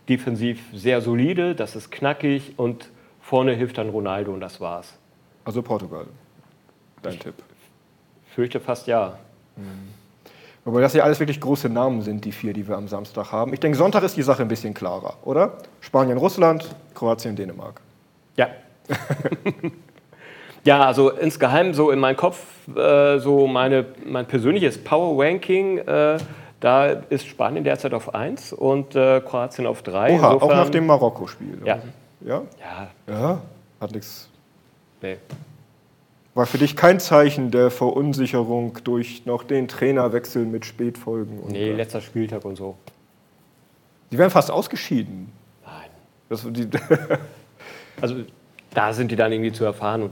defensiv sehr solide, das ist knackig und vorne hilft dann Ronaldo und das war's. Also Portugal, dein ich Tipp? Fürchte fast ja. Mhm. Wobei das ja alles wirklich große Namen sind, die vier, die wir am Samstag haben. Ich denke, Sonntag ist die Sache ein bisschen klarer, oder? Spanien, Russland, Kroatien, Dänemark. Ja. ja, also insgeheim so in meinem Kopf, äh, so meine, mein persönliches Power-Ranking, äh, da ist Spanien derzeit auf 1 und äh, Kroatien auf 3. Oha, Insofern, auch nach dem Marokko-Spiel. Ja. ja. Ja? Ja, hat nichts. Nee. War für dich kein Zeichen der Verunsicherung durch noch den Trainerwechsel mit Spätfolgen? Und nee, letzter Spieltag und so. Die wären fast ausgeschieden. Nein. Das, die also da sind die dann irgendwie zu erfahren und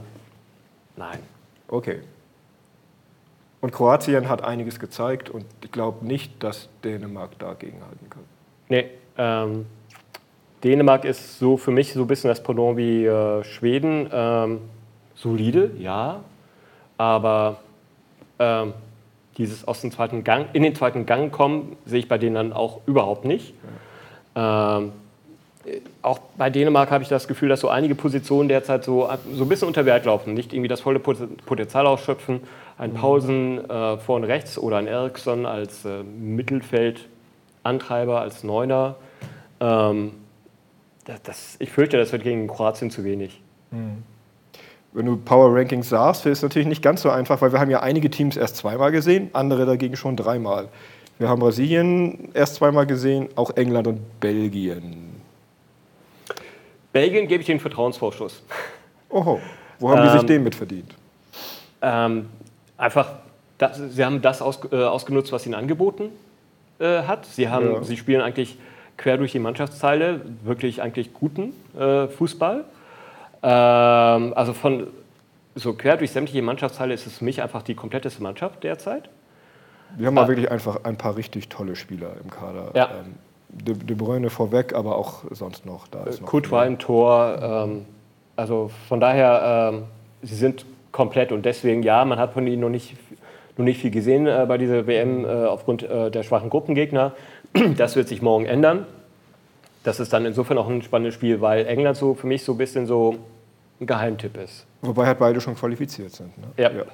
nein. Okay. Und Kroatien hat einiges gezeigt und ich glaube nicht, dass Dänemark dagegenhalten kann. Nee, ähm, Dänemark ist so für mich so ein bisschen das Pendant wie äh, Schweden. Ähm, solide, ja, aber ähm, dieses aus dem zweiten Gang, in den zweiten Gang kommen, sehe ich bei denen dann auch überhaupt nicht. Ähm, auch bei Dänemark habe ich das Gefühl, dass so einige Positionen derzeit so, so ein bisschen unter Wert laufen. Nicht irgendwie das volle Potenzial ausschöpfen. Ein mhm. Pausen äh, vorne rechts oder ein Eriksson als äh, Mittelfeldantreiber, als Neuner. Ähm, das, das, ich fürchte, das wird gegen Kroatien zu wenig. Mhm wenn du Power Rankings sagst, ist es natürlich nicht ganz so einfach, weil wir haben ja einige Teams erst zweimal gesehen, andere dagegen schon dreimal. Wir haben Brasilien erst zweimal gesehen, auch England und Belgien. Belgien gebe ich den Vertrauensvorschuss. Oho, wo haben ähm, die sich ähm, den mit verdient? Ähm, einfach, das, sie haben das aus, äh, ausgenutzt, was ihnen angeboten äh, hat. Sie, haben, ja. sie spielen eigentlich quer durch die Mannschaftsteile wirklich eigentlich guten äh, Fußball. Ähm, also von so quer durch sämtliche Mannschaftsteile ist es für mich einfach die kompletteste Mannschaft derzeit. Wir haben mal ah. wirklich einfach ein paar richtig tolle Spieler im Kader. Ja. Ähm, De, De Bruyne vorweg, aber auch sonst noch. Da ist noch Courtois im Tor. Ähm, also von daher, ähm, sie sind komplett und deswegen, ja, man hat von ihnen noch nicht, noch nicht viel gesehen äh, bei dieser WM äh, aufgrund äh, der schwachen Gruppengegner. Das wird sich morgen ändern. Das ist dann insofern auch ein spannendes Spiel, weil England so für mich so ein bisschen so ein Geheimtipp ist. Wobei halt beide schon qualifiziert sind. Ne? Ja. ja.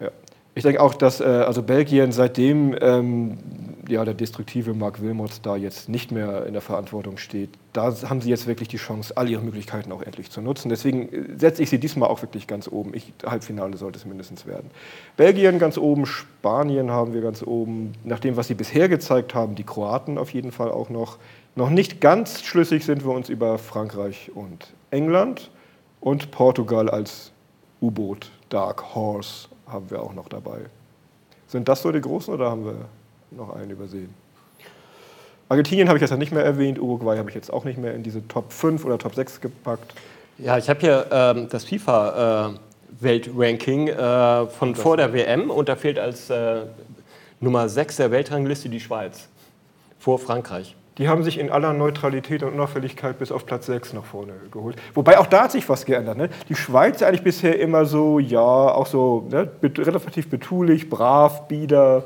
ja. Ich denke auch, dass äh, also Belgien seitdem ähm, ja, der destruktive Mark Wilmots da jetzt nicht mehr in der Verantwortung steht, da haben sie jetzt wirklich die Chance, all ihre Möglichkeiten auch endlich zu nutzen. Deswegen äh, setze ich sie diesmal auch wirklich ganz oben. Ich, Halbfinale sollte es mindestens werden. Belgien ganz oben, Spanien haben wir ganz oben. Nach dem, was sie bisher gezeigt haben, die Kroaten auf jeden Fall auch noch. Noch nicht ganz schlüssig sind wir uns über Frankreich und England. Und Portugal als U-Boot, Dark Horse, haben wir auch noch dabei. Sind das so die großen oder haben wir noch einen übersehen? Argentinien habe ich jetzt nicht mehr erwähnt, Uruguay habe ich jetzt auch nicht mehr in diese Top 5 oder Top 6 gepackt. Ja, ich habe hier ähm, das FIFA-Weltranking äh, äh, von vor der WM und da fehlt als äh, Nummer 6 der Weltrangliste die Schweiz. Vor Frankreich. Die haben sich in aller Neutralität und Unauffälligkeit bis auf Platz 6 nach vorne geholt. Wobei auch da hat sich was geändert. Ne? Die Schweiz eigentlich bisher immer so, ja, auch so ne, relativ betulich, brav, bieder,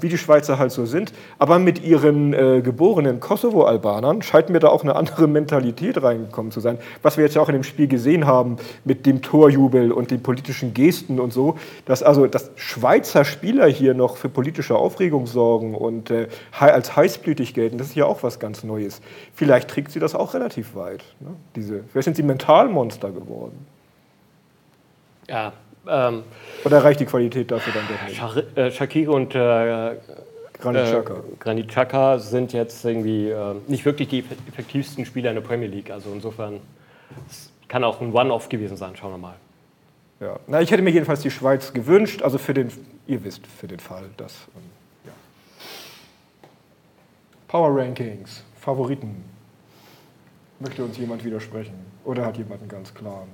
wie die Schweizer halt so sind. Aber mit ihren äh, geborenen Kosovo-Albanern scheint mir da auch eine andere Mentalität reingekommen zu sein. Was wir jetzt ja auch in dem Spiel gesehen haben mit dem Torjubel und den politischen Gesten und so, dass also dass Schweizer Spieler hier noch für politische Aufregung sorgen und äh, als heißblütig gelten, das ist ja auch was ganz Neues. Vielleicht trägt sie das auch relativ weit. Ne? Diese, vielleicht sind sie Mentalmonster geworden. Ja, ähm, Oder reicht die Qualität dafür dann doch nicht? Shari- äh, Shaqiri und äh, Granit Xhaka. Äh, Granit Xhaka sind jetzt irgendwie äh, nicht wirklich die effektivsten Spieler in der Premier League. Also insofern es kann auch ein One-Off gewesen sein. Schauen wir mal. Ja. Na, ich hätte mir jedenfalls die Schweiz gewünscht, also für den, ihr wisst, für den Fall, dass. ähm, ja. Power Rankings, Favoriten. Möchte uns jemand widersprechen? Oder hat jemand einen ganz klaren?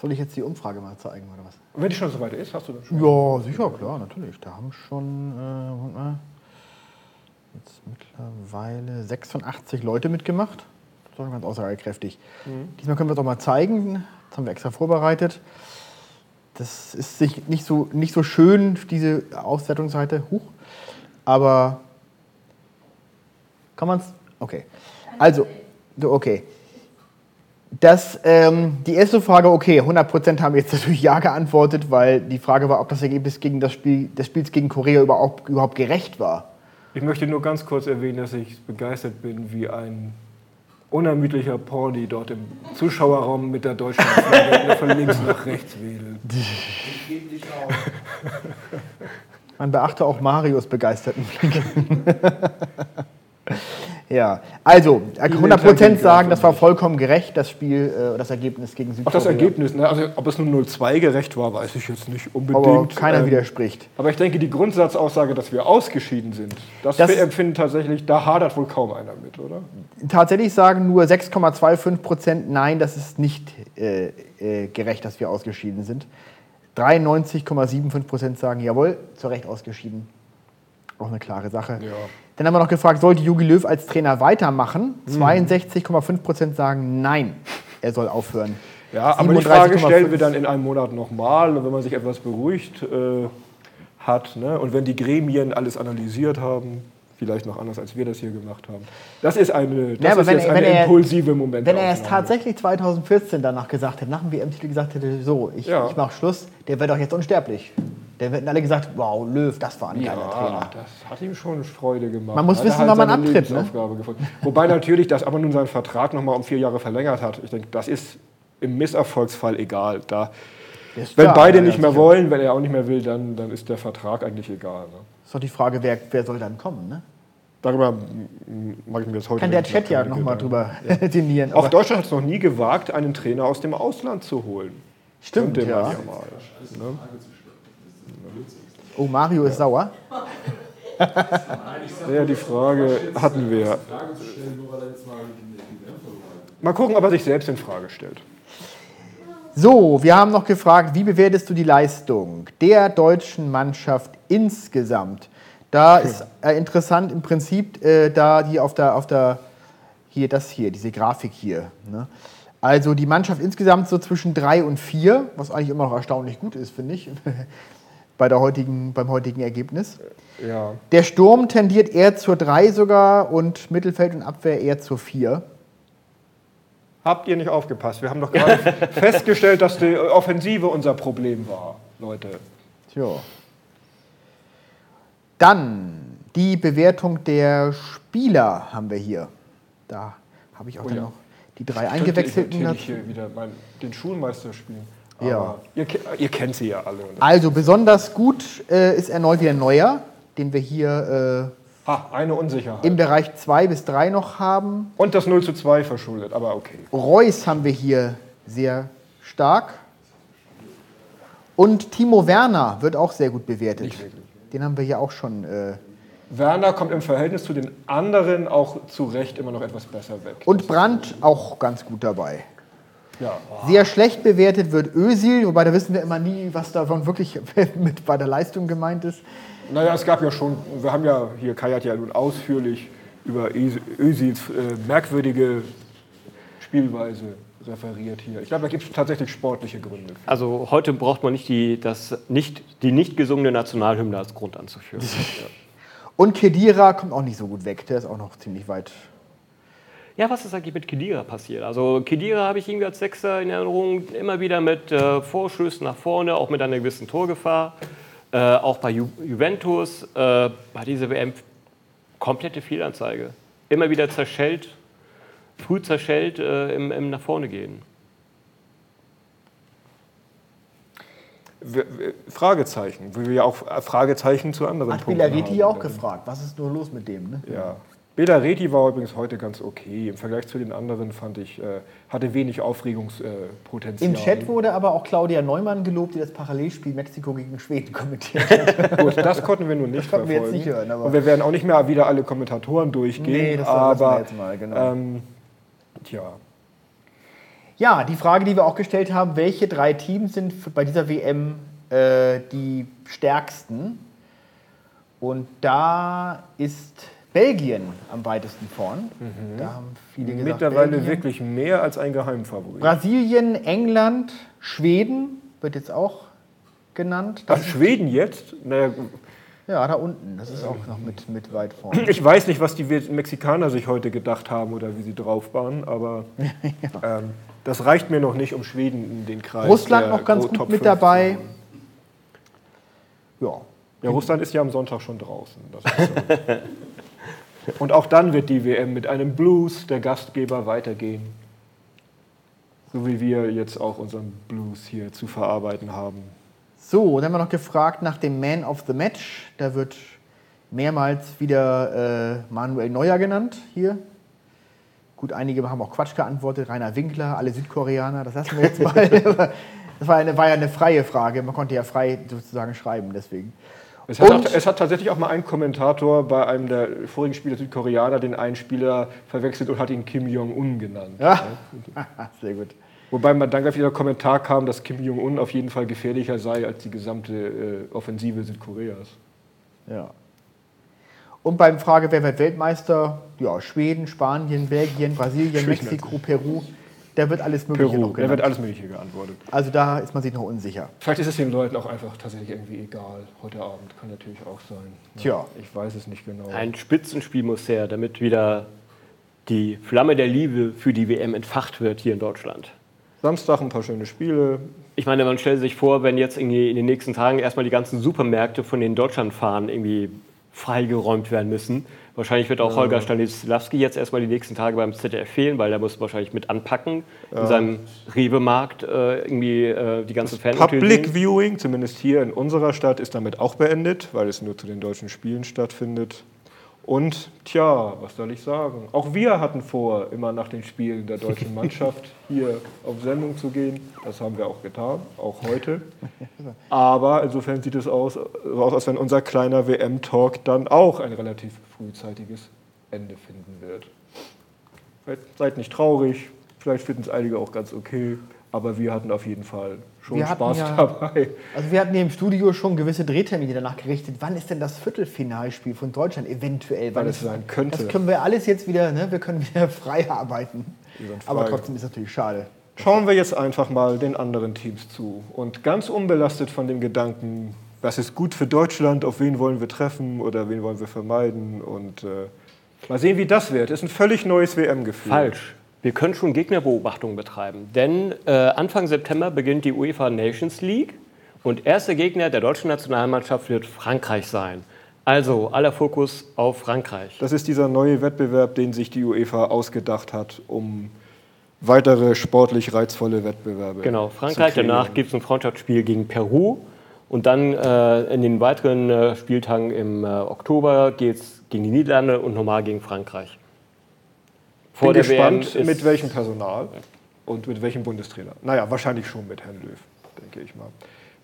Soll ich jetzt die Umfrage mal zeigen oder was? Wenn die schon soweit ist, hast du das schon? Ja, sicher, klar, natürlich. Da haben schon, äh, jetzt mittlerweile 86 Leute mitgemacht. Das ist schon ganz aussagekräftig. Diesmal können wir es auch mal zeigen. Das haben wir extra vorbereitet. Das ist sich nicht so, nicht so schön, diese Auswertungsseite. Huch. Aber kann man es? Okay. Also, okay. Das, ähm, die erste Frage, okay, 100% haben jetzt natürlich Ja geantwortet, weil die Frage war, ob das Ergebnis gegen das Spiel, des Spiels gegen Korea überhaupt, überhaupt gerecht war. Ich möchte nur ganz kurz erwähnen, dass ich begeistert bin, wie ein unermüdlicher Porni dort im Zuschauerraum mit der deutschen Flagge von links nach rechts wedelt. Man beachte auch Marios begeisterten Blick. ja, also Vielen 100% Dank, sagen, das war vollkommen gerecht, das Spiel, äh, das Ergebnis gegen Auch Südkorea. das Ergebnis, ne? also ob es nun 0-2 gerecht war, weiß ich jetzt nicht unbedingt. Aber keiner Ähm, widerspricht. Aber ich denke, die Grundsatzaussage, dass wir ausgeschieden sind, das, Das- empfinden tatsächlich, da hadert wohl kaum einer mit, oder? Tatsächlich sagen nur 6,25% Nein, das ist nicht äh, äh, gerecht, dass wir ausgeschieden sind. 93,75% sagen Jawohl, zu Recht ausgeschieden. Auch eine klare Sache. Ja. Dann haben wir noch gefragt, sollte Jogi Löw als Trainer weitermachen? 62,5% sagen Nein, er soll aufhören. Ja, aber die Frage 37,5. stellen wir dann in einem Monat nochmal, wenn man sich etwas beruhigt äh, hat ne? und wenn die Gremien alles analysiert haben, vielleicht noch anders, als wir das hier gemacht haben. Das ist eine, das Ja, ist wenn jetzt eine er- impulsive Moment. Wenn er es tatsächlich 2014 danach gesagt hätte, nach dem WM-Titel gesagt hätte, so, ich, Ja. ich mache Schluss, der wäre doch jetzt unsterblich. Der hätten alle gesagt, wow, Löw, das war ein geiler Ja, Trainer. das hat ihm schon Freude gemacht. Man muss Hat wissen, wann man abtritt, ne? Wobei natürlich das aber nun seinen Vertrag nochmal um vier Jahre verlängert hat. Ich denke, das ist im Misserfolgsfall egal. Da, ist wenn klar, beide ja, nicht mehr wollen, wenn er auch nicht mehr will, dann, dann ist der Vertrag eigentlich egal. Ne? Ist doch die Frage, wer, wer soll dann kommen, ne? Darüber mache ich mir jetzt heute Kann der Chat ja nochmal drüber sinnieren. Auch aber- Deutschland hat es noch nie gewagt, einen Trainer aus dem Ausland zu holen. Stimmt, man ja. ja mal. Ne? Oh, Mario ist sauer. Ja, die Frage hatten wir. Mal gucken, ob er sich selbst in Frage stellt. So, wir haben noch gefragt, wie bewertest du die Leistung der deutschen Mannschaft insgesamt? Da ist äh, interessant im Prinzip, äh, da die auf der, auf der, hier, das hier, diese Grafik hier. Ne? Also die Mannschaft insgesamt so zwischen drei und vier, was eigentlich immer noch erstaunlich gut ist, finde ich, bei der heutigen, beim heutigen Ergebnis. Ja. Der Sturm tendiert eher zur drei sogar und Mittelfeld und Abwehr eher zur vier. Habt ihr nicht aufgepasst? Wir haben doch gerade festgestellt, dass die Offensive unser Problem war, Leute. Tja. Dann die Bewertung der Spieler haben wir hier. Da habe ich auch Oh ja. noch die drei Könnte eingewechselten Ich hier wieder den Schulmeister spielen. Ja. Ihr, ihr kennt sie ja alle. Also besonders gut äh, ist erneut wieder Neuer, den wir hier ha, eine Unsicherheit. äh, im Bereich 2 bis 3 noch haben. Und das 0 zu 2 verschuldet, aber okay. Reus haben wir hier sehr stark. Und Timo Werner wird auch sehr gut bewertet. Den haben wir hier auch schon. Äh, Werner kommt im Verhältnis zu den anderen auch zu Recht immer noch etwas besser weg. und Brandt auch ganz gut dabei. Ja. Sehr schlecht bewertet wird Özil, wobei da wissen wir immer nie, was davon wirklich mit bei der Leistung gemeint ist. Naja, es gab ja schon, wir haben ja hier, Kai hat ja nun ausführlich über Özils äh, merkwürdige Spielweise referiert hier. Ich glaube, da gibt es tatsächlich sportliche Gründe. für. Also heute braucht man nicht die, das nicht, die nicht gesungene Nationalhymne als Grund anzuführen. Und Kedira kommt auch nicht so gut weg, der ist auch noch ziemlich weit. Ja, was ist eigentlich mit Kedira passiert? Also Kedira habe ich irgendwie als Sechser in Erinnerung immer wieder mit äh, Vorstößen nach vorne, auch mit einer gewissen Torgefahr. Äh, auch bei Ju Juventus, äh, bei dieser WM komplette Fehlanzeige. Immer wieder zerschellt, früh zerschellt äh, im, im nach vorne gehen. Fragezeichen, wie wir ja auch äh, Fragezeichen zu anderen Hat Punkten Bilariti haben. auch gefragt, was ist nur los mit dem? Ne? Ja. Bela Reti war übrigens heute ganz okay. Im Vergleich zu den anderen fand ich, äh, hatte wenig Aufregungspotenzial. Im Chat wurde aber auch Claudia Neumann gelobt, die das Parallelspiel Mexiko gegen Schweden kommentiert hat. Gut, das konnten wir nun nicht konnten wir jetzt verfolgen. nicht hören, aber- Und wir werden auch nicht mehr wieder alle Kommentatoren durchgehen. Nee, das lassen wir aber jetzt mal, genau. ähm, tja, Ja, die Frage, die wir auch gestellt haben, welche drei Teams sind bei dieser WM äh, die stärksten? Und da ist Belgien am weitesten vorn. Da haben viele gesagt, mittlerweile Belgien. wirklich mehr als ein Geheimfavorit. Brasilien, England, Schweden wird jetzt auch genannt. Ach, Das, Schweden jetzt? Naja, ja, da unten. Das ist auch noch mit, mit weit vorn. ich weiß nicht, was die Mexikaner sich heute gedacht haben oder wie sie drauf waren, aber ähm, das reicht mir noch nicht, um Schweden in den Kreis. Russland der noch ganz Go- gut Top mit 5 dabei. zu. Ja. Ja, Russland ist ja am Sonntag schon draußen. Das ist so. Und auch dann wird die WM mit einem Blues der Gastgeber weitergehen. So wie wir jetzt auch unseren Blues hier zu verarbeiten haben. So, dann haben wir noch gefragt nach dem Man of the Match. Da wird mehrmals wieder äh, Manuel Neuer genannt hier. Gut, einige haben auch Quatsch geantwortet. Rainer Winkler, alle Südkoreaner, das lassen wir jetzt mal. das war, eine, war ja eine freie Frage. Man konnte ja frei sozusagen schreiben, deswegen. Es hat, auch, es hat tatsächlich auch mal ein Kommentator bei einem der vorigen Spieler Südkoreaner den einen Spieler verwechselt und hat ihn Kim Jong-un genannt. Ja, sehr gut. Wobei man dann gleich wieder Kommentar kam, dass Kim Jong-un auf jeden Fall gefährlicher sei als die gesamte äh, Offensive Südkoreas. Ja. Und beim Frage, wer wird Weltmeister? Ja, Schweden, Spanien, Belgien, Brasilien, Schweden Mexiko, Peru. Da wird alles Mögliche Peru, noch da wird alles Mögliche geantwortet. Also da ist man sich noch unsicher. Vielleicht ist es den Leuten auch einfach tatsächlich irgendwie egal heute Abend. Kann natürlich auch sein. Ja, Tja. Ich weiß es nicht genau. Ein Spitzenspiel muss her, damit wieder die Flamme der Liebe für die WM entfacht wird hier in Deutschland. Samstag ein paar schöne Spiele. Ich meine, man stellt sich vor, wenn jetzt irgendwie in den nächsten Tagen erstmal die ganzen Supermärkte von den Deutschlandfahren irgendwie freigeräumt werden müssen. Wahrscheinlich wird auch Holger Stanislawski jetzt erstmal die nächsten Tage beim ZDF fehlen, weil der muss wahrscheinlich mit anpacken in seinem Rewe-Markt äh, irgendwie äh, die ganzen Fans Public Viewing, zumindest hier in unserer Stadt, ist damit auch beendet, weil es nur zu den deutschen Spielen stattfindet. Und tja, was soll ich sagen? Auch wir hatten vor, immer nach den Spielen der deutschen Mannschaft hier auf Sendung zu gehen. Das haben wir auch getan, auch heute. Aber insofern sieht es aus, so aus als wenn unser kleiner WM-Talk dann auch ein relativ frühzeitiges Ende finden wird. Seid nicht traurig, vielleicht finden es einige auch ganz okay, aber wir hatten auf jeden Fall schon Wir Spaß ja- dabei. Also wir hatten hier im Studio schon gewisse Drehtermine danach gerichtet. Wann ist denn das Viertelfinalspiel von Deutschland eventuell? Wann es sein könnte. Das können wir alles jetzt wieder, ne? wir können wieder frei arbeiten. Sind Aber frei. trotzdem ist es natürlich schade. Schauen wir jetzt einfach mal den anderen Teams zu. Und ganz unbelastet von dem Gedanken, was ist gut für Deutschland, auf wen wollen wir treffen oder wen wollen wir vermeiden. Und äh, mal sehen, wie das wird. Ist ein völlig neues WM-Gefühl. Falsch. Wir können schon Gegnerbeobachtung betreiben, denn äh, Anfang September beginnt die UEFA Nations League und erster Gegner der deutschen Nationalmannschaft wird Frankreich sein. Also aller Fokus auf Frankreich. Das ist dieser neue Wettbewerb, den sich die UEFA ausgedacht hat, um weitere sportlich reizvolle Wettbewerbe Genau, Frankreich. Danach gibt es ein Freundschaftsspiel gegen Peru. Und dann äh, in den weiteren äh, Spieltagen im äh, Oktober geht es gegen die Niederlande und normal gegen Frankreich. Bin gespannt, ist- mit welchem Personal und mit welchem Bundestrainer. Naja, wahrscheinlich schon mit Herrn Löw, denke ich mal.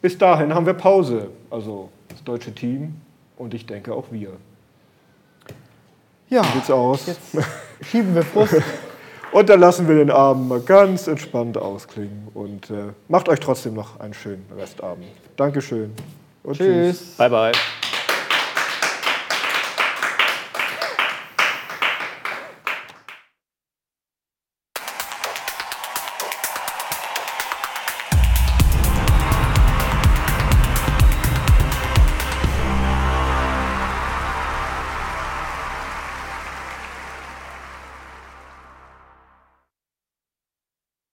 Bis dahin haben wir Pause, also das deutsche Team und ich denke auch wir. Ja, Wie sieht's aus? jetzt schieben wir Frust. Und dann lassen wir den Abend mal ganz entspannt ausklingen und äh, macht euch trotzdem noch einen schönen Restabend. Dankeschön. Und Tschüss. Bye, bye.